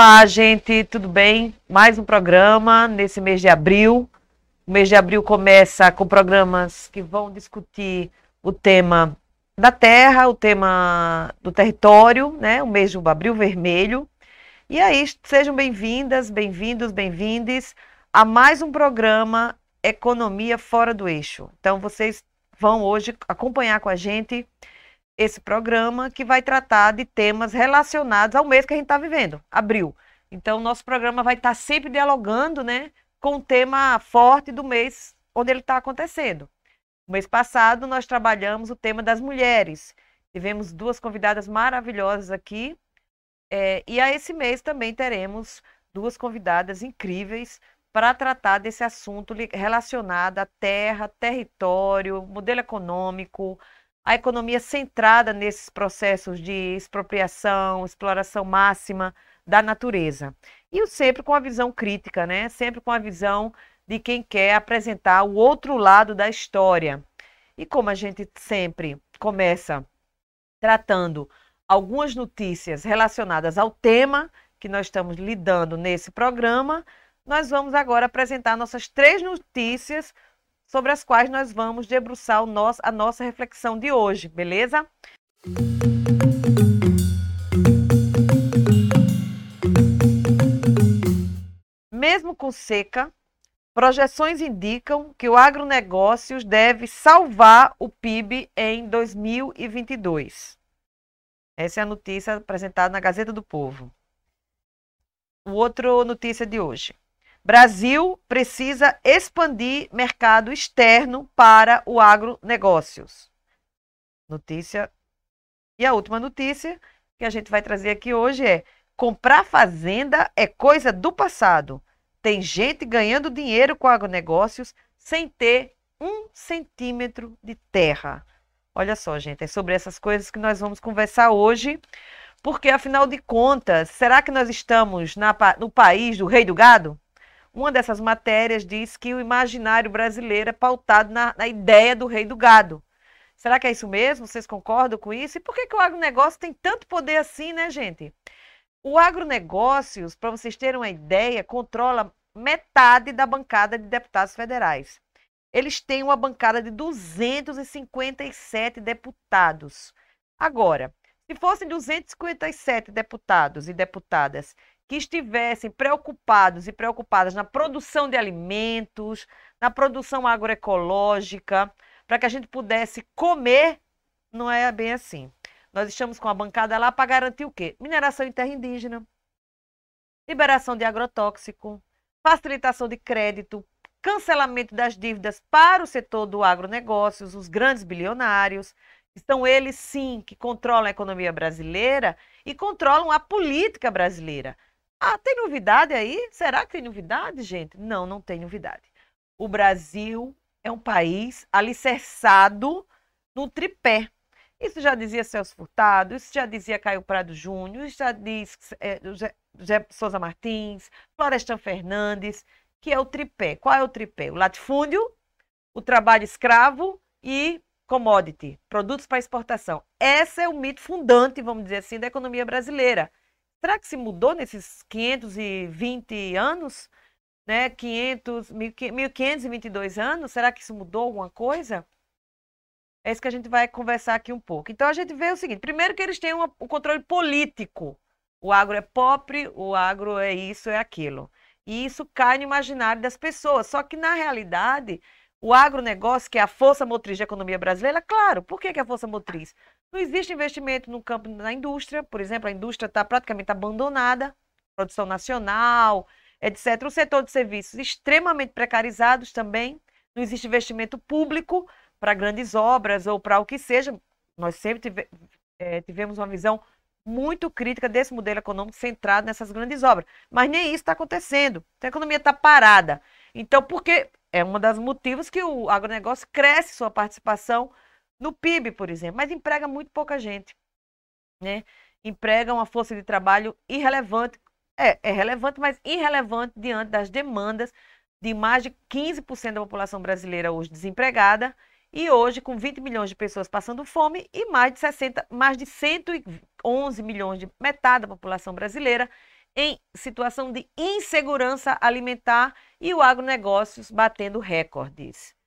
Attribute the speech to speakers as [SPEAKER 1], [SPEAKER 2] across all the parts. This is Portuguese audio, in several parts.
[SPEAKER 1] Olá, gente, tudo bem? Mais um programa nesse mês de abril. O mês de abril começa com programas que vão discutir o tema da terra, o tema do território, né? O mês de abril vermelho. E aí, sejam bem-vindas, bem-vindos, bem-vindes a mais um programa Economia Fora do Eixo. Então, vocês vão hoje acompanhar com a gente esse programa que vai tratar de temas relacionados ao mês que a gente está vivendo, abril. Então, nosso programa vai estar tá sempre dialogando né, com o tema forte do mês onde ele está acontecendo. No mês passado, nós trabalhamos o tema das mulheres. Tivemos duas convidadas maravilhosas aqui. É, e a esse mês também teremos duas convidadas incríveis para tratar desse assunto relacionado à terra, território, modelo econômico, a economia centrada nesses processos de expropriação, exploração máxima da natureza. E sempre com a visão crítica, né? Sempre com a visão de quem quer apresentar o outro lado da história. E como a gente sempre começa tratando algumas notícias relacionadas ao tema que nós estamos lidando nesse programa, nós vamos agora apresentar nossas três notícias sobre as quais nós vamos debruçar nosso, a nossa reflexão de hoje, beleza? Mesmo com seca, projeções indicam que o agronegócios deve salvar o PIB em 2022. Essa é a notícia apresentada na Gazeta do Povo. O outro notícia de hoje. Brasil precisa expandir mercado externo para o agronegócios. Notícia. E a última notícia que a gente vai trazer aqui hoje é: comprar fazenda é coisa do passado. Tem gente ganhando dinheiro com agronegócios sem ter um centímetro de terra. Olha só, gente, é sobre essas coisas que nós vamos conversar hoje, porque afinal de contas, será que nós estamos na, no país do rei do gado? Uma dessas matérias diz que o imaginário brasileiro é pautado na, na ideia do rei do gado. Será que é isso mesmo? Vocês concordam com isso? E por que, que o agronegócio tem tanto poder assim, né, gente? O agronegócios, para vocês terem uma ideia, controla metade da bancada de deputados federais. Eles têm uma bancada de 257 deputados. Agora, se fossem 257 deputados e deputadas que estivessem preocupados e preocupadas na produção de alimentos, na produção agroecológica, para que a gente pudesse comer, não é bem assim. Nós estamos com a bancada lá para garantir o quê? Mineração em terra indígena, liberação de agrotóxico, facilitação de crédito, cancelamento das dívidas para o setor do agronegócios, os grandes bilionários. São eles, sim, que controlam a economia brasileira e controlam a política brasileira. Ah, tem novidade aí? Será que tem novidade, gente? Não, não tem novidade. O Brasil é um país alicerçado no tripé. Isso já dizia Celso Furtado, isso já dizia Caio Prado Júnior, isso já diz é, José Souza Martins, Florestan Fernandes, que é o tripé. Qual é o tripé? O latifúndio, o trabalho escravo e commodity, produtos para exportação. Esse é o mito fundante, vamos dizer assim, da economia brasileira. Será que se mudou nesses 520 anos? Né? 500, 1522 anos? Será que isso mudou alguma coisa? É isso que a gente vai conversar aqui um pouco. Então a gente vê o seguinte: primeiro que eles têm o um controle político. O agro é pobre, o agro é isso, é aquilo. E isso cai no imaginário das pessoas. Só que, na realidade, o agronegócio, que é a força motriz da economia brasileira, claro, por que, que é a força motriz? Não existe investimento no campo da indústria, por exemplo, a indústria está praticamente abandonada, produção nacional, etc. O setor de serviços extremamente precarizados também, não existe investimento público para grandes obras ou para o que seja. Nós sempre tive, é, tivemos uma visão muito crítica desse modelo econômico centrado nessas grandes obras. Mas nem isso está acontecendo. Então, a economia está parada. Então, por que? É um dos motivos que o agronegócio cresce sua participação no PIB, por exemplo, mas emprega muito pouca gente. Né? Emprega uma força de trabalho irrelevante. É, é relevante, mas irrelevante diante das demandas de mais de 15% da população brasileira hoje desempregada e hoje com 20 milhões de pessoas passando fome e mais de 60, mais de 111 milhões de metade da população brasileira em situação de insegurança alimentar e o agronegócios batendo recordes.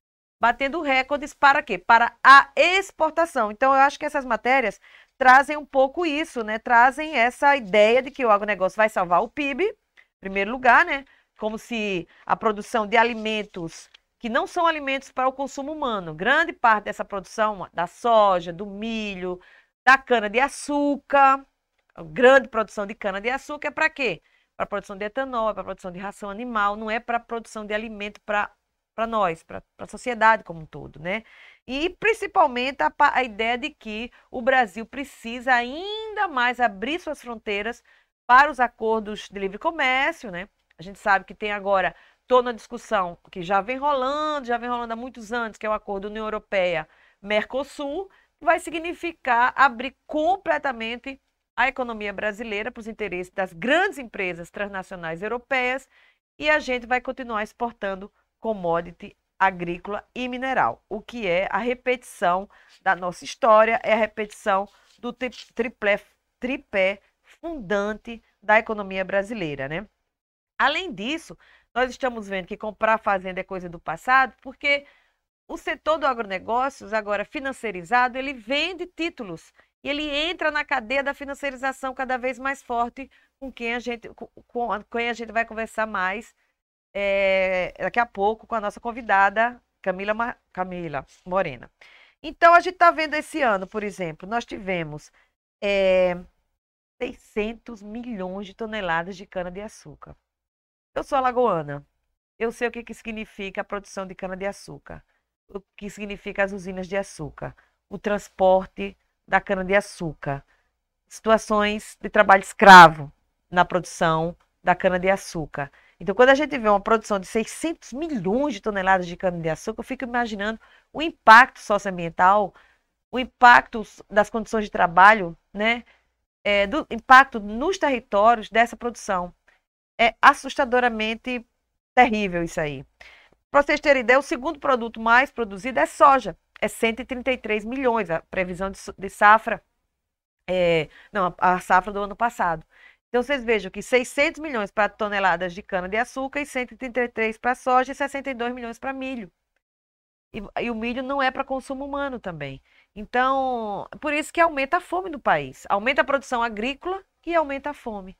[SPEAKER 1] Batendo recordes para quê? Para a exportação. Então, eu acho que essas matérias trazem um pouco isso, né? Trazem essa ideia de que o agronegócio vai salvar o PIB, em primeiro lugar, né? Como se a produção de alimentos que não são alimentos para o consumo humano, grande parte dessa produção da soja, do milho, da cana-de-açúcar, grande produção de cana-de-açúcar é para quê? Para produção de etanol, para produção de ração animal, não é para produção de alimento para nós, para a sociedade como um todo, né? E principalmente a, a ideia de que o Brasil precisa ainda mais abrir suas fronteiras para os acordos de livre comércio, né? A gente sabe que tem agora toda uma discussão que já vem rolando, já vem rolando há muitos anos, que é o acordo União Europeia-Mercosul, vai significar abrir completamente a economia brasileira para os interesses das grandes empresas transnacionais europeias e a gente vai continuar exportando commodity agrícola e mineral, o que é a repetição da nossa história, é a repetição do triplé, tripé fundante da economia brasileira, né? Além disso, nós estamos vendo que comprar fazenda é coisa do passado, porque o setor do agronegócios, agora financiarizado, ele vende títulos e ele entra na cadeia da financiarização cada vez mais forte, com quem a gente, com, com quem a gente vai conversar mais é, daqui a pouco com a nossa convidada, Camila, Camila Morena. Então, a gente está vendo esse ano, por exemplo, nós tivemos é, 600 milhões de toneladas de cana-de-açúcar. Eu sou alagoana. Eu sei o que, que significa a produção de cana-de-açúcar, o que significa as usinas de açúcar, o transporte da cana-de-açúcar, situações de trabalho escravo na produção da cana-de-açúcar. Então, quando a gente vê uma produção de 600 milhões de toneladas de cana-de-açúcar, eu fico imaginando o impacto socioambiental, o impacto das condições de trabalho, né? É, do impacto nos territórios dessa produção. É assustadoramente terrível isso aí. Para vocês terem ideia, o segundo produto mais produzido é soja. É 133 milhões, a previsão de, de safra. É, não, a safra do ano passado. Então, vocês vejam que 600 milhões para toneladas de cana-de-açúcar e 133 para soja e 62 milhões para milho. E, e, o milho não é para consumo humano também. Então, por isso que aumenta a fome no país. Aumenta a produção agrícola e aumenta a fome.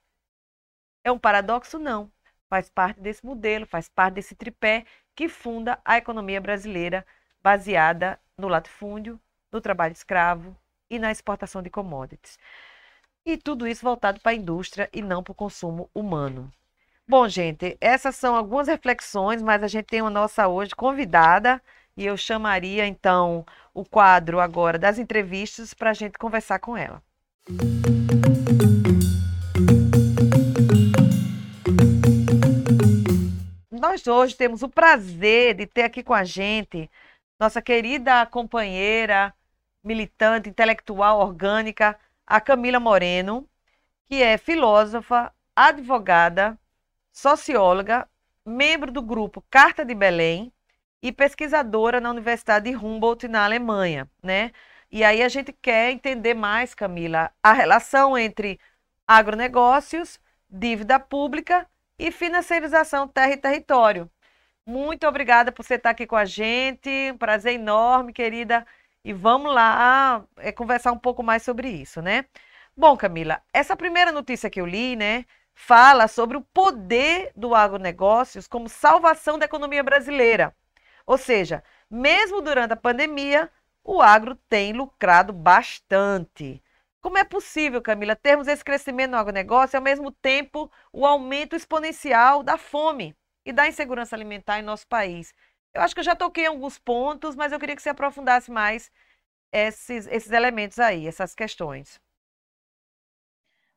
[SPEAKER 1] É um paradoxo? Não. Faz parte desse modelo, faz parte desse tripé que funda a economia brasileira baseada no latifúndio, no trabalho escravo e na exportação de commodities. E tudo isso voltado para a indústria e não para o consumo humano. Bom, gente, essas são algumas reflexões, mas a gente tem uma nossa hoje convidada e eu chamaria então o quadro agora das entrevistas para a gente conversar com ela. Nós hoje temos o prazer de ter aqui com a gente nossa querida companheira, militante, intelectual, orgânica, a Camila Moreno, que é filósofa, advogada, socióloga, membro do grupo Carta de Belém e pesquisadora na Universidade de Humboldt, na Alemanha, né? E aí a gente quer entender mais, Camila, a relação entre agronegócios, dívida pública e financiarização terra e território. Muito obrigada por você estar aqui com a gente. Um prazer enorme, querida. E vamos lá é, conversar um pouco mais sobre isso, né? Bom, Camila, essa primeira notícia que eu li, né, fala sobre o poder do agronegócios como salvação da economia brasileira. Ou seja, mesmo durante a pandemia, o agro tem lucrado bastante. Como é possível, Camila, termos esse crescimento no agronegócio e, ao mesmo tempo, o aumento exponencial da fome e da insegurança alimentar em nosso país? Eu acho que eu já toquei alguns pontos, mas eu queria que você aprofundasse mais esses, esses elementos aí, essas questões.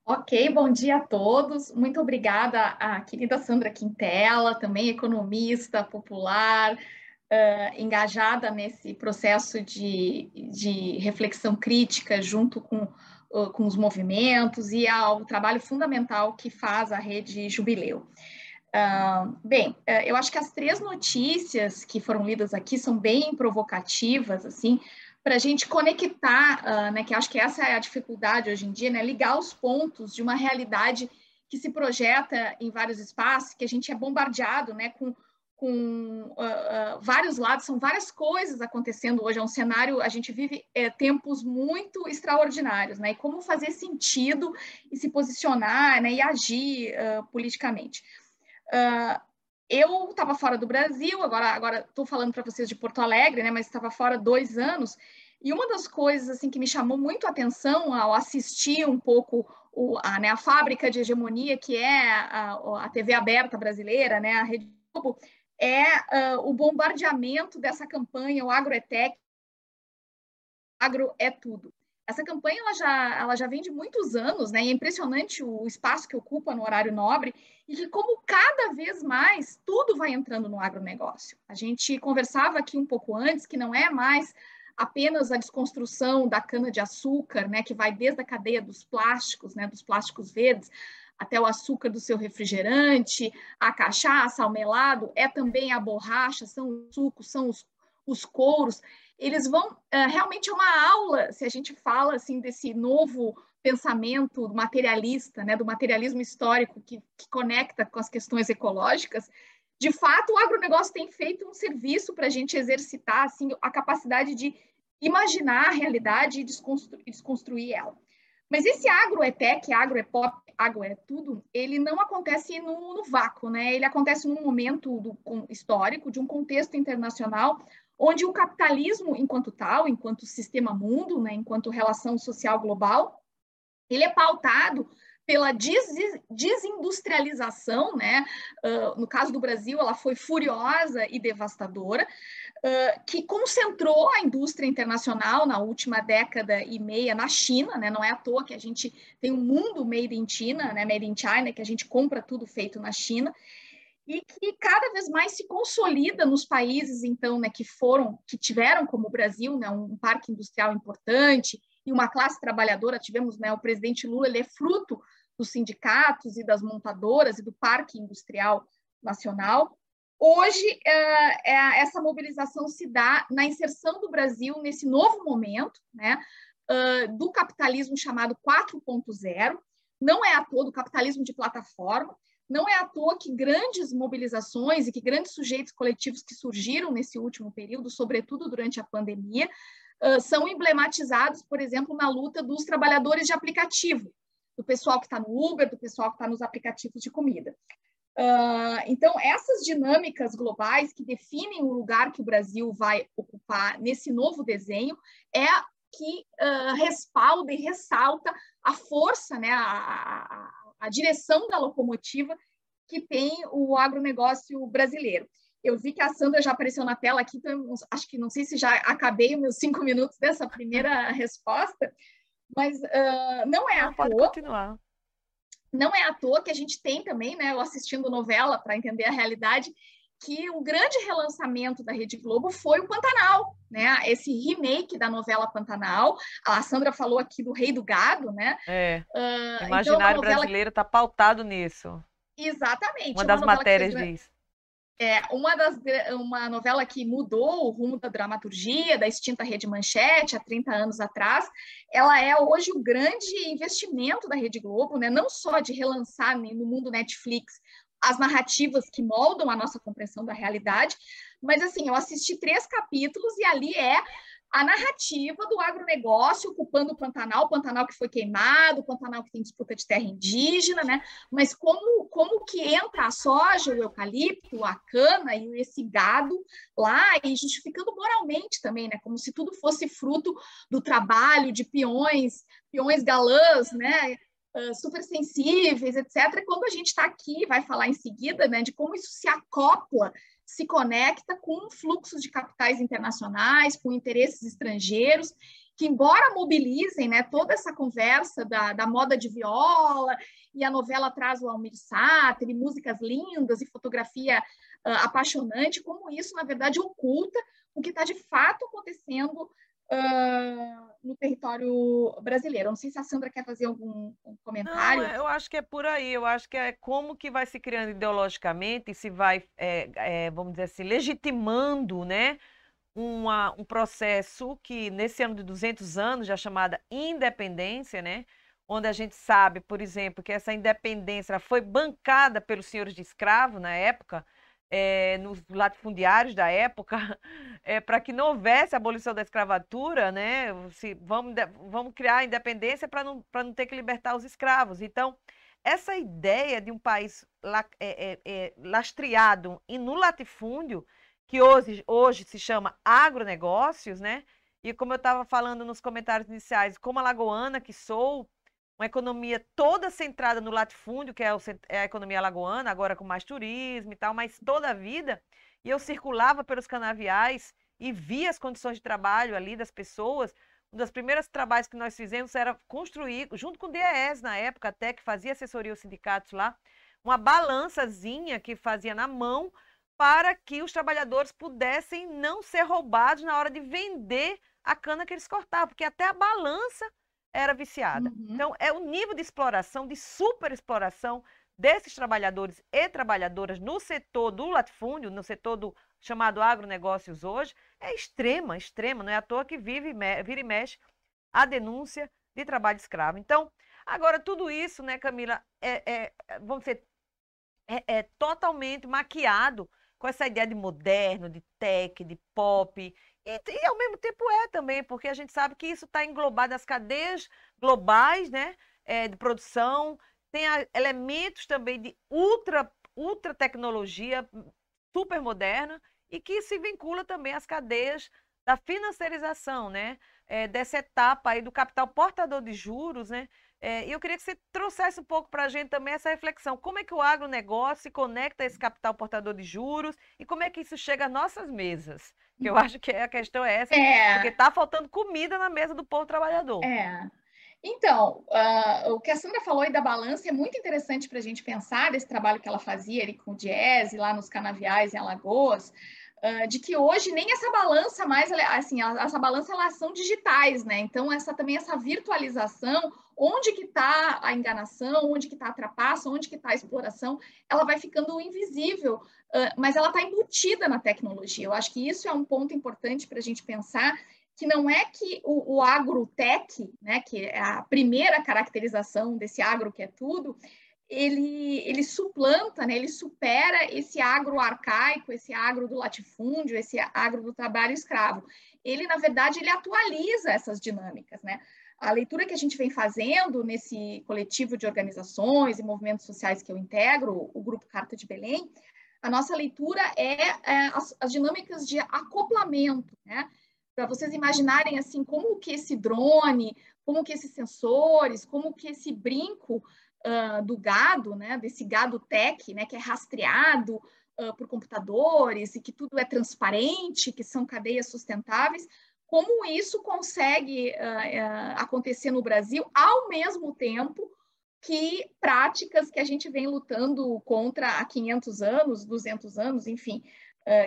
[SPEAKER 2] Ok, bom dia a todos. Muito obrigada à querida Sandra Quintela, também economista popular, uh, engajada nesse processo de, de reflexão crítica junto com, uh, com os movimentos e ao trabalho fundamental que faz a rede Jubileu. Bem, uh, eu acho que as três notícias que foram lidas aqui são bem provocativas, assim, para a gente conectar, uh, né, que acho que essa é a dificuldade hoje em dia, né, ligar os pontos de uma realidade que se projeta em vários espaços, que a gente é bombardeado né, com, com uh, uh, vários lados, são várias coisas acontecendo hoje. É um cenário, a gente vive é, tempos muito extraordinários, né? E como fazer sentido e se posicionar né, e agir eu estava fora do Brasil, agora estou falando para vocês de Porto Alegre, né? Mas estava fora dois anos. E uma das coisas assim que me chamou muito a atenção ao assistir um pouco o, a, né, a fábrica de hegemonia que é a, a TV aberta brasileira, né, a Rede Globo, é uh, o bombardeamento dessa campanha, o Agroetec, Agro é tudo. Essa campanha ela já, ela já vem de muitos anos, né? E é impressionante o espaço que ocupa no horário nobre e que como cada vez mais tudo vai entrando no agronegócio. A gente conversava aqui um pouco antes que não é mais apenas a desconstrução da cana-de-açúcar, né, que vai desde a cadeia dos plásticos, né, dos plásticos verdes, até o açúcar do seu refrigerante, a cachaça, o melado, é também a borracha, são os sucos, são os, os couros. Eles vão, uh, realmente é uma aula, se a gente fala assim desse novo pensamento materialista, né, do materialismo histórico que, que conecta com as questões ecológicas, de fato, o agronegócio tem feito um serviço para a gente exercitar assim, a capacidade de imaginar a realidade e desconstru desconstruir ela. Mas esse agro é tech, agro é pop, agro é tudo, ele não acontece no, no vácuo, né? Ele acontece num momento do, com, histórico, de um contexto internacional, onde o capitalismo, enquanto tal, enquanto sistema mundo, né, enquanto relação social global, ele é pautado pela des desindustrialização, né? Uh, no caso do Brasil, ela foi furiosa e devastadora, uh, que concentrou a indústria internacional na última década e meia na China, né? Não é à toa que a gente tem um mundo made in China, né? Made in China, que a gente compra tudo feito na China e que cada vez mais se consolida nos países então né que foram que tiveram como o Brasil né um parque industrial importante e uma classe trabalhadora, tivemos né, o presidente Lula, ele é fruto dos sindicatos e das montadoras e do Parque Industrial Nacional. Hoje, é, é, essa mobilização se dá na inserção do Brasil nesse novo momento, né, uh, do capitalismo chamado 4.0. Não é à toa do capitalismo de plataforma, não é à toa que grandes mobilizações e que grandes sujeitos coletivos que surgiram nesse último período, sobretudo durante a pandemia, são emblematizados, por exemplo, na luta dos trabalhadores de aplicativo, do pessoal que está no Uber, do pessoal que está nos aplicativos de comida. Uh, então, essas dinâmicas globais que definem o lugar que o Brasil vai ocupar nesse novo desenho é que uh, respalda e ressalta a força, né, a, a, a direção da locomotiva que tem o agronegócio brasileiro. Eu vi que a Sandra já apareceu na tela aqui, então acho que não sei se já acabei os meus cinco minutos dessa primeira resposta, mas uh, não é não, à
[SPEAKER 1] pode
[SPEAKER 2] toa.
[SPEAKER 1] continuar.
[SPEAKER 2] Não é à toa que a gente tem também, né, eu assistindo novela para entender a realidade, que um grande relançamento da Rede Globo foi o Pantanal, né? Esse remake da novela Pantanal. A Sandra falou aqui do Rei do Gado, né?
[SPEAKER 1] É. Uh, o imaginário então, brasileiro está pautado nisso.
[SPEAKER 2] Exatamente.
[SPEAKER 1] Uma das matérias diz
[SPEAKER 2] é uma, das, uma novela que mudou o rumo da dramaturgia, da extinta Rede Manchete, há 30 anos atrás. Ela é hoje o grande investimento da Rede Globo, né? não só de relançar no mundo Netflix as narrativas que moldam a nossa compreensão da realidade, mas assim, eu assisti três capítulos e ali é a narrativa do agronegócio ocupando o Pantanal, o Pantanal que foi queimado, o Pantanal que tem disputa de terra indígena, né? Mas como, como que entra a soja, o eucalipto, a cana e esse gado lá, e justificando moralmente também, né? Como se tudo fosse fruto do trabalho de peões, peões galãs, né? Super sensíveis, etc. Quando a gente está aqui, vai falar em seguida, né, de como isso se acopla se conecta com fluxos de capitais internacionais, com interesses estrangeiros, que embora mobilizem né, toda essa conversa da, da moda de viola, e a novela traz o Almir Sater, e músicas lindas, e fotografia uh, apaixonante, como isso, na verdade, oculta o que está de fato acontecendo uh, no território brasileiro. Não sei se a Sandra quer fazer algum um comentário.
[SPEAKER 1] Não, eu acho que é por aí. Eu acho que é como que vai se criando ideologicamente e se vai, é, é, vamos dizer assim, legitimando, né? Uma, um processo que, nesse ano de 200 anos, já chamada independência, né? onde a gente sabe, por exemplo, que essa independência foi bancada pelos senhores de escravo na época, é, nos latifundiários da época, é, para que não houvesse abolição da escravatura, né? Se, vamos, vamos criar a independência para não, não ter que libertar os escravos. Então, essa ideia de um país la, é, é, lastreado e no latifúndio, que hoje, hoje se chama agronegócios, né? E como eu estava falando nos comentários iniciais, como a lagoana que sou, uma economia toda centrada no latifúndio, que é, é, a economia lagoana, agora com mais turismo e tal, mas toda a vida. E eu circulava pelos canaviais e via as condições de trabalho ali das pessoas. Um dos primeiros trabalhos que nós fizemos era construir, junto com o DES na época até, que fazia assessoria aos sindicatos lá, uma balançazinha que fazia na mão para que os trabalhadores pudessem não ser roubados na hora de vender a cana que eles cortavam, porque até a balança era viciada. Uhum. Então, é o nível de exploração, de superexploração desses trabalhadores e trabalhadoras no setor do latifúndio, no setor do chamado agronegócios hoje, é extrema, extrema. Não é à toa que vive, vira e mexe a denúncia de trabalho escravo. Então, agora, tudo isso, né, Camila, é, é vamos dizer, é, é totalmente maquiado com essa ideia de moderno, de tech, de pop e, e, ao mesmo tempo é também, porque a gente sabe que isso está englobado nas cadeias globais né, é, de produção, tem a, elementos também de ultra, ultra tecnologia super moderna e que se vincula também às cadeias da financiarização, né? É, dessa etapa aí do capital portador de juros, né? É, e eu queria que você trouxesse um pouco para a gente também essa reflexão. Como é que o agronegócio se conecta a esse capital portador de juros e como é que isso chega às nossas mesas? Que eu acho que a questão é essa, é. porque está faltando comida na mesa do povo trabalhador.
[SPEAKER 2] É. Então, uh, o que a Sandra falou aí da balança é muito interessante para a gente pensar desse trabalho que ela fazia ali com o Diese, lá nos canaviais em Alagoas, uh, de que hoje nem essa balança mais, assim, essa balança elas são digitais, né? Então, essa também essa virtualização, onde que está a enganação, onde que está a trapaça, onde que está a exploração, ela vai ficando invisível, uh, mas ela está embutida na tecnologia. Eu acho que isso é um ponto importante para a gente pensar que não é que o, o agrotech, né, que é a primeira caracterização desse agro que é tudo, ele, ele suplanta, né, ele supera esse agro arcaico, esse agro do latifúndio, esse agro do trabalho escravo. Ele, na verdade, ele atualiza essas dinâmicas, né? A leitura que a gente vem fazendo nesse coletivo de organizações e movimentos sociais que eu integro, o Grupo Carta de Belém, a nossa leitura é, é as, as, dinâmicas de acoplamento, né? Para vocês imaginarem assim como que esse drone, como que esses sensores, como que esse brinco uh, do gado, né? Desse gado tech, né? Que é rastreado uh, por computadores e que tudo é transparente, que são cadeias sustentáveis, como isso consegue uh, acontecer no Brasil ao mesmo tempo que práticas que a gente vem lutando contra há 500 anos, 200 anos, enfim,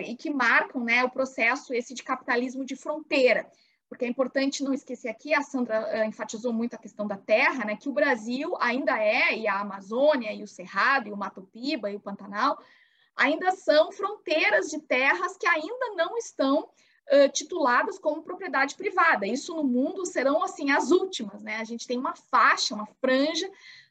[SPEAKER 2] e que marcam né, o processo esse de capitalismo de fronteira. Porque é importante não esquecer aqui, a Sandra enfatizou muito a questão da terra, né, que o Brasil ainda é, e a Amazônia, e o Cerrado, e o Mato Piba, e o Pantanal, ainda são fronteiras de terras que ainda não estão uh, tituladas como propriedade privada. Isso no mundo serão assim as últimas, né? A gente tem uma faixa, uma franja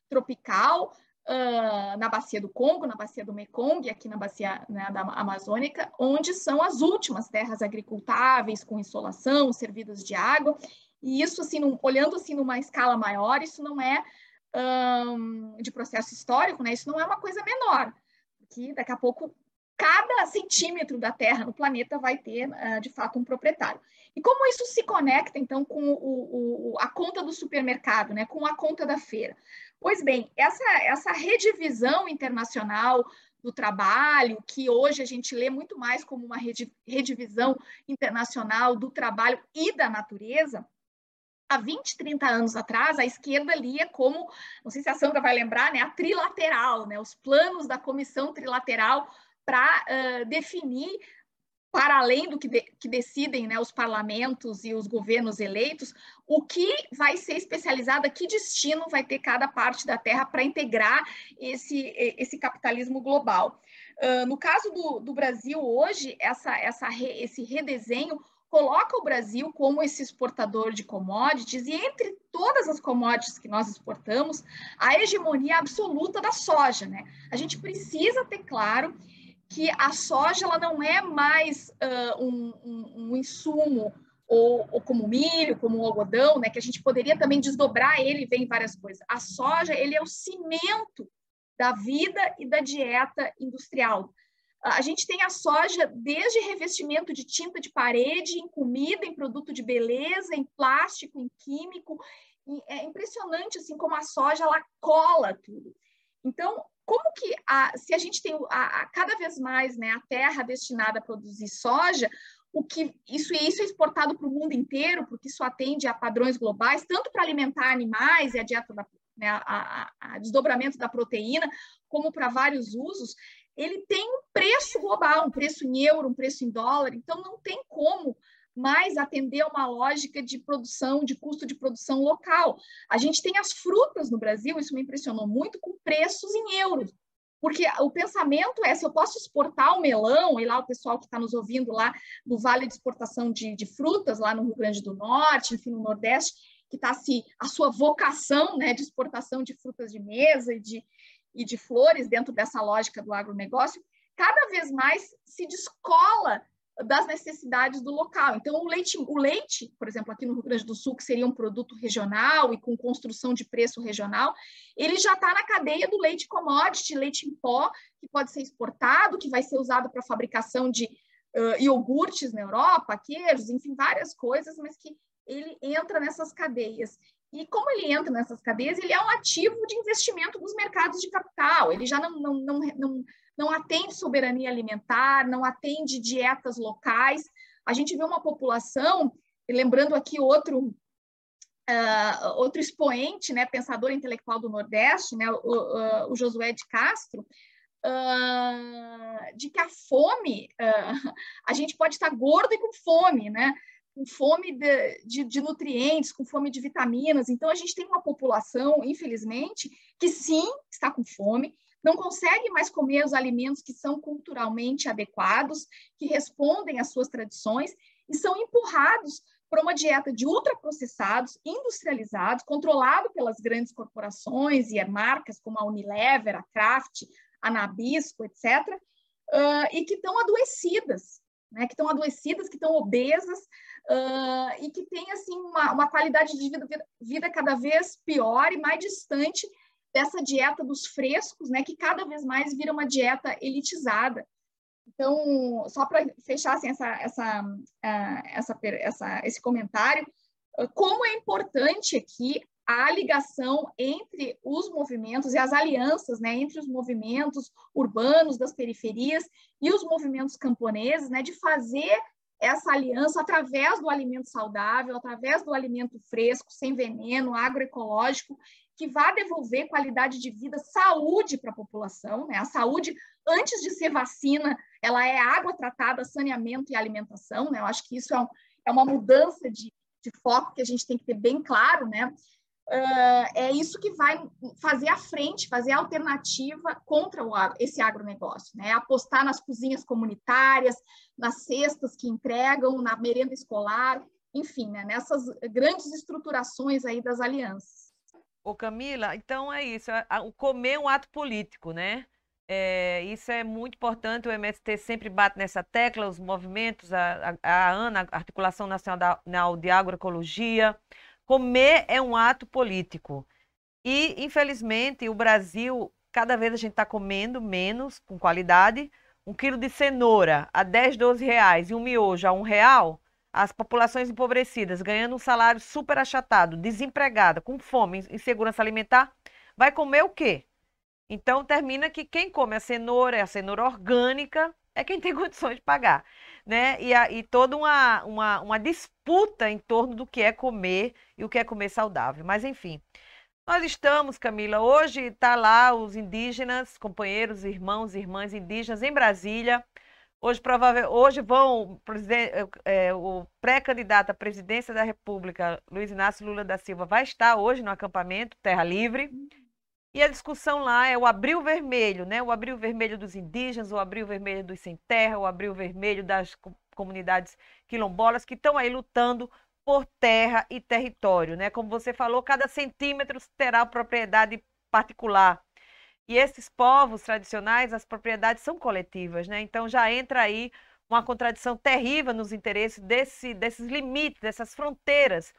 [SPEAKER 2] tropical uh, na bacia do Congo, na bacia do Mekong, aqui na bacia né, da Amazônica, onde são as últimas terras agricultáveis com insolação, servidas de água. E isso, assim, num, olhando assim numa escala maior, isso não é um, de processo histórico, né? Isso não é uma coisa menor, que daqui a pouco cada centímetro da Terra no planeta vai ter, uh, de fato, um proprietário. E como isso se conecta, então, com o, o, a conta do supermercado, né, com a conta da feira? Pois bem, essa, essa redivisão internacional do trabalho, que hoje a gente lê muito mais como uma redivisão internacional do trabalho e da natureza, há 20, 30 anos atrás, a esquerda lia como, não sei se a Sandra vai lembrar, né, a trilateral, né, os planos da comissão trilateral para uh, definir, para além do que, de, que decidem né, os parlamentos e os governos eleitos, o que vai ser especializado, que destino vai ter cada parte da Terra para integrar esse, esse capitalismo global. Uh, no caso do, do, Brasil hoje, essa, essa re, esse redesenho coloca o Brasil como esse exportador de commodities, e entre todas as commodities que nós exportamos, a hegemonia absoluta da soja. Né? A gente precisa ter claro que a soja ela não é mais uh, um, um, um, insumo ou, ou, como milho, como algodão, né, que a gente poderia também desdobrar ele e vem várias coisas. A soja ele é o cimento da vida e da dieta industrial. A gente tem a soja desde revestimento de tinta de parede, em comida, em produto de beleza, em plástico, em químico. É impressionante assim como a soja ela cola tudo. Então, como que a, se a gente tem a, a, cada vez mais né, a terra destinada a produzir soja, o que isso, isso é exportado para o mundo inteiro, porque isso atende a padrões globais, tanto para alimentar animais e a dieta da, né, a, a, desdobramento da proteína, como para vários usos, ele tem um preço global, um preço em euro, um preço em dólar, então não tem como mais atender a uma lógica de produção, de custo de produção local. A gente tem as frutas no Brasil, isso me impressionou muito, com preços em euros. Porque o pensamento é, se eu posso exportar o melão, e lá o pessoal que está nos ouvindo lá no Vale de Exportação de, de, Frutas, lá no Rio Grande do Norte, enfim, no Nordeste, que está se a sua vocação né, de exportação de frutas de mesa e de, e de flores dentro dessa lógica do agronegócio, cada vez mais se descola das necessidades do local. Então, o leite, o leite, por exemplo, aqui no Rio Grande do Sul, que seria um produto regional e com construção de preço regional, ele já está na cadeia do leite commodity, leite em pó, que pode ser exportado, que vai ser usado para fabricação de uh, iogurtes na Europa, queijos, enfim, várias coisas, mas que ele entra nessas cadeias. E como ele entra nessas cadeias, ele é um ativo de investimento dos mercados de capital, ele já não, não, não, não não atende soberania alimentar, não atende dietas locais. A gente vê uma população, lembrando aqui outro uh, outro expoente, né, pensador intelectual do Nordeste, né, o, uh, o Josué de Castro, uh, de que a fome, a gente pode estar gordo e com fome, né? com fome de, de, de, nutrientes, com fome de vitaminas. Então, a gente tem uma população, infelizmente, que sim, está com fome, não consegue mais comer os alimentos que são culturalmente adequados, que respondem às suas tradições, e são empurrados para uma dieta de ultraprocessados, industrializados, controlado pelas grandes corporações e marcas como a Unilever, a Kraft, a Nabisco, etc., uh, e que estão adoecidas, né? que estão adoecidas, que estão obesas, uh, e que têm assim, uma, uma qualidade de vida, vida cada vez pior e mais distante dessa dieta dos frescos, né, que cada vez mais vira uma dieta elitizada. Então, só para fechar assim, essa, essa, uh, essa, essa, esse comentário, como é importante aqui a ligação entre os movimentos e as alianças, né, entre os movimentos urbanos das periferias e os movimentos camponeses, né, de fazer essa aliança através do alimento saudável, através do alimento fresco, sem veneno, agroecológico, que vá devolver qualidade de vida, saúde para a população. Né? A saúde, antes de ser vacina, ela é água tratada, saneamento e alimentação. Né? Eu acho que isso é, um, é uma mudança de, de, foco que a gente tem que ter bem claro. Né? Uh, é isso que vai fazer a frente, fazer a alternativa contra o, esse agronegócio. Né? Apostar nas cozinhas comunitárias, nas cestas que entregam, na merenda escolar, enfim, né? nessas grandes estruturações aí das alianças.
[SPEAKER 1] Ô Camila, então é isso. O comer é um ato político, né? É, isso é muito importante. O MST sempre bate nessa tecla, os movimentos, a, a, a ANA, a Articulação Nacional de Agroecologia. Comer é um ato político. E, infelizmente, o Brasil, cada vez a gente está comendo menos, com qualidade. Um quilo de cenoura a 10, 12 reais e um miojo a um real as populações empobrecidas ganhando um salário super achatado, desempregada, com fome, insegurança alimentar, vai comer o quê? Então termina que quem come a cenoura, a cenoura orgânica, é quem tem condições de pagar. Né? E, a, e toda uma, uma, uma disputa em torno do que é comer e o que é comer saudável. Mas enfim, nós estamos, Camila, hoje está lá os indígenas, companheiros, irmãos irmãs indígenas em Brasília, Hoje, provável, hoje vão é, o pré-candidato à presidência da República, Luiz Inácio Lula da Silva, vai estar hoje no acampamento Terra Livre. E a discussão lá é o abril vermelho, né? O abril vermelho dos indígenas, o abril vermelho dos sem terra, o abril vermelho das comunidades quilombolas que estão aí lutando por terra e território, né? Como você falou, cada centímetro terá propriedade particular. E esses povos tradicionais, as propriedades são coletivas, né? Então já entra aí uma contradição terrível nos interesses desse, desses limites, dessas fronteiras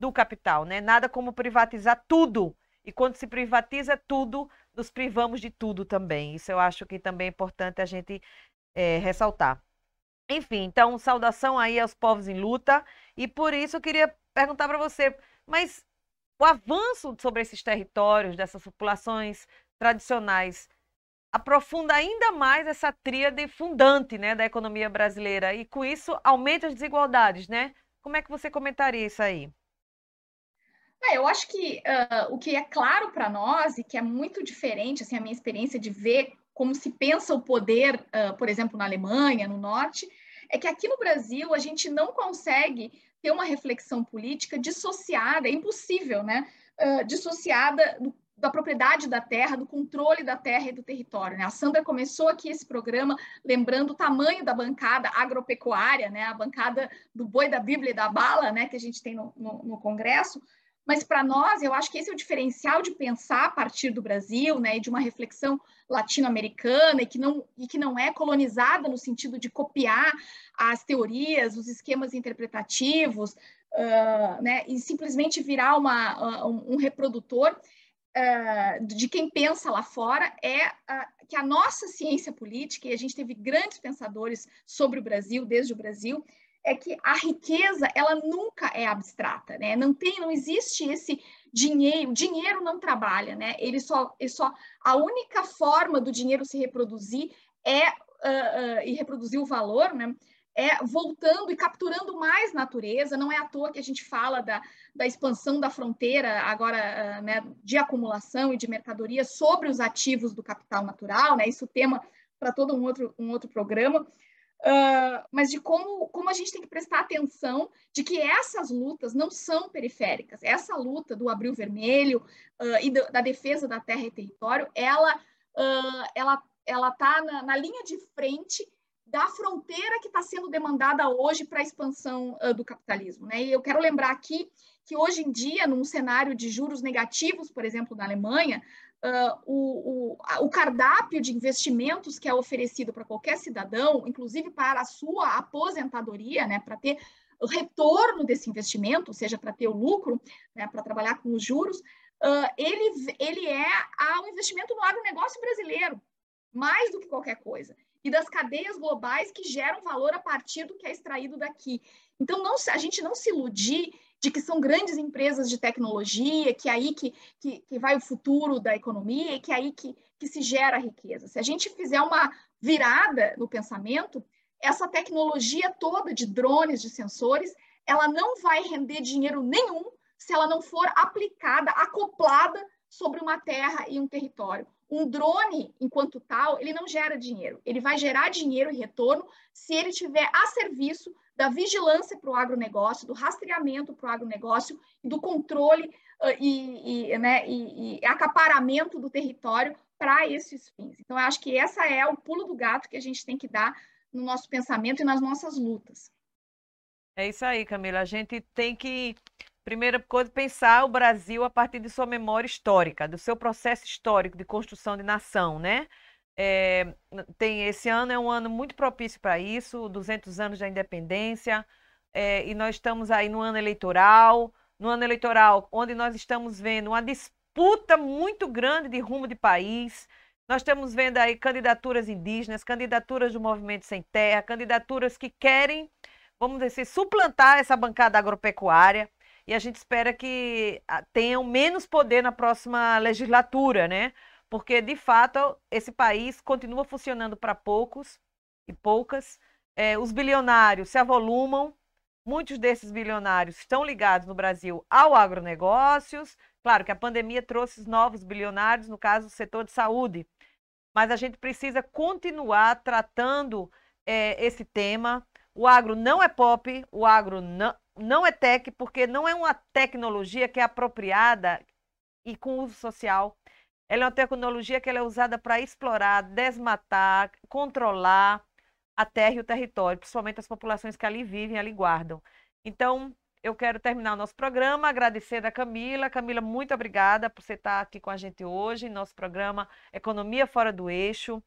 [SPEAKER 1] do capital, né? Nada como privatizar tudo. E quando se privatiza tudo, nos privamos de tudo também. Isso eu acho que também é importante a gente é, ressaltar. Enfim, então, saudação aí aos povos em luta. E por isso eu queria perguntar para você, mas o avanço sobre esses territórios, dessas populações tradicionais, aprofunda ainda mais essa tríade fundante né, da economia brasileira e com isso aumenta as desigualdades, né? Como é que você comentaria isso aí?
[SPEAKER 2] É, eu acho que uh, o que é claro para nós e que é muito diferente, assim, a minha experiência de ver como se pensa o poder, uh, por exemplo, na Alemanha, no Norte, é que aqui no Brasil a gente não consegue ter uma reflexão política dissociada, é impossível, né? Uh, dissociada do, da propriedade da terra, do controle da terra e do território. Né? A Sandra começou aqui esse programa lembrando o tamanho da bancada agropecuária, né? a bancada do boi da Bíblia e da bala, né? que a gente tem no, no, no Congresso, mas para nós, eu acho que esse é o diferencial de pensar a partir do Brasil, né, e de uma reflexão latino-americana e que não e que não é colonizada no sentido de copiar as teorias, os esquemas interpretativos, uh, né, e simplesmente virar uma, uh, um, um, reprodutor uh, de quem pensa lá fora, é que a nossa ciência política, e a gente teve grandes pensadores sobre o Brasil, desde o Brasil, é que a riqueza ela nunca é abstrata, né? Não tem, não existe esse dinheiro, dinheiro não trabalha, né? Ele só, ele só a única forma do dinheiro se reproduzir é uh, uh, e reproduzir o valor, né? É voltando e capturando mais natureza. Não é à toa que a gente fala da, da expansão da fronteira agora, uh, né? De acumulação e de mercadoria sobre os ativos do capital natural, né? Isso é tema para todo um outro um outro programa Uh, mas de como, como a gente tem que prestar atenção de que essas lutas não são periféricas. Essa luta do Abril Vermelho uh, e do, da defesa da terra e território, ela ela ela está na, na, linha de frente da fronteira que está sendo demandada hoje para a expansão do capitalismo. Né? E eu quero lembrar aqui que hoje em dia, num cenário de juros negativos, por exemplo, na Alemanha, uh, o, o, o, cardápio de investimentos que é oferecido para qualquer cidadão, inclusive para a sua aposentadoria, né, para ter o retorno desse investimento, ou seja, para ter o lucro, né, para trabalhar com os juros, uh, ele, ele é um investimento no agronegócio brasileiro, mais do que qualquer coisa e das cadeias globais que geram valor a partir do que é extraído daqui. Então, não, a gente não se iludir de que são grandes empresas de tecnologia, que é aí que, que, que vai o futuro da economia e que é aí que, que se gera riqueza. Se a gente fizer uma virada no pensamento, essa tecnologia toda de drones, de sensores, ela não vai render dinheiro nenhum se ela não for aplicada, acoplada sobre uma terra e um território. Um drone, enquanto tal, ele não gera dinheiro. Ele vai gerar dinheiro e retorno se ele tiver a serviço da vigilância para o agronegócio, do rastreamento para o agronegócio do controle uh, e, e, né, e, e acaparamento do território para esses fins. Então, eu acho que essa é o pulo do gato que a gente tem que dar no nosso pensamento e nas nossas lutas.
[SPEAKER 1] É isso aí, Camila. A gente tem que, primeira coisa, pensar o Brasil a partir de sua memória histórica, do seu processo histórico de construção de nação, né? É, tem esse ano é um ano muito propício para isso, 200 anos da independência, é, e nós estamos aí no ano eleitoral, no ano eleitoral onde nós estamos vendo uma disputa muito grande de rumo de país. Nós estamos vendo aí candidaturas indígenas, candidaturas do movimento sem terra, candidaturas que querem, vamos dizer assim, suplantar essa bancada agropecuária. E a gente espera que ah, tenham menos poder na próxima legislatura, né? porque de fato esse país continua funcionando para poucos e poucas. É, os bilionários se avolumam, muitos desses bilionários estão ligados no Brasil ao agronegócios. Claro que a pandemia trouxe novos bilionários, no caso, do setor de saúde, mas a gente precisa continuar tratando é, esse tema. O agro não é pop, o agro não, não é tech, porque não é uma tecnologia que é apropriada e com uso social ela é uma tecnologia que é usada para explorar, desmatar, controlar a terra e o território, principalmente as populações que ali vivem, ali guardam. Então, eu quero terminar o nosso programa, agradecer a Camila. Camila, muito obrigada por você estar aqui com a gente hoje, nosso programa Economia Fora do Eixo.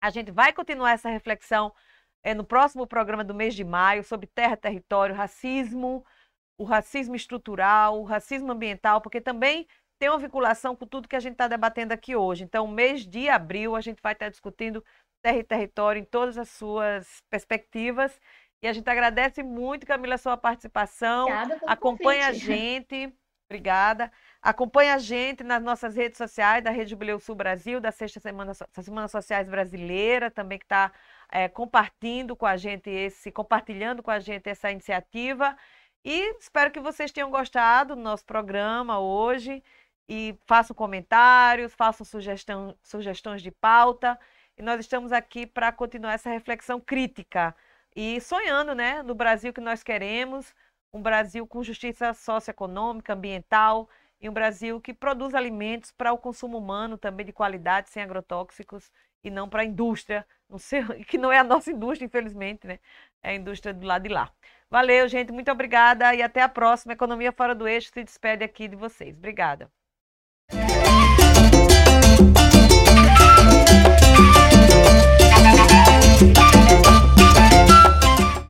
[SPEAKER 1] A gente vai continuar essa reflexão é, no próximo programa do mês de maio sobre terra, território, racismo, o racismo estrutural, o racismo ambiental, porque também tem uma vinculação com tudo que a gente está debatendo aqui hoje. Então, mês de abril, a gente vai estar discutindo terra e território em todas as suas perspectivas. E a gente agradece muito, Camila, a sua participação.
[SPEAKER 2] Obrigada pelo
[SPEAKER 1] Acompanha
[SPEAKER 2] convite.
[SPEAKER 1] a gente. Obrigada. Acompanha a gente nas nossas redes sociais, da Rede Jubileu Sul Brasil, da Sexta Semana, Semana Sociais Brasileira, também que está é, compartilhando com a gente esse, compartilhando com a gente essa iniciativa. E espero que vocês tenham gostado do nosso programa hoje. E façam comentários, façam sugestão, sugestões de pauta. E nós estamos aqui para continuar essa reflexão crítica e sonhando, né, no Brasil que nós queremos, um Brasil com justiça socioeconômica, ambiental e um Brasil que produz alimentos para o consumo humano também de qualidade, sem agrotóxicos e não para a indústria, não sei, que não é a nossa indústria, infelizmente, né? É a indústria do lado de lá. Valeu, gente, muito obrigada e até a próxima. Economia Fora do Eixo se despede aqui de vocês. Obrigada.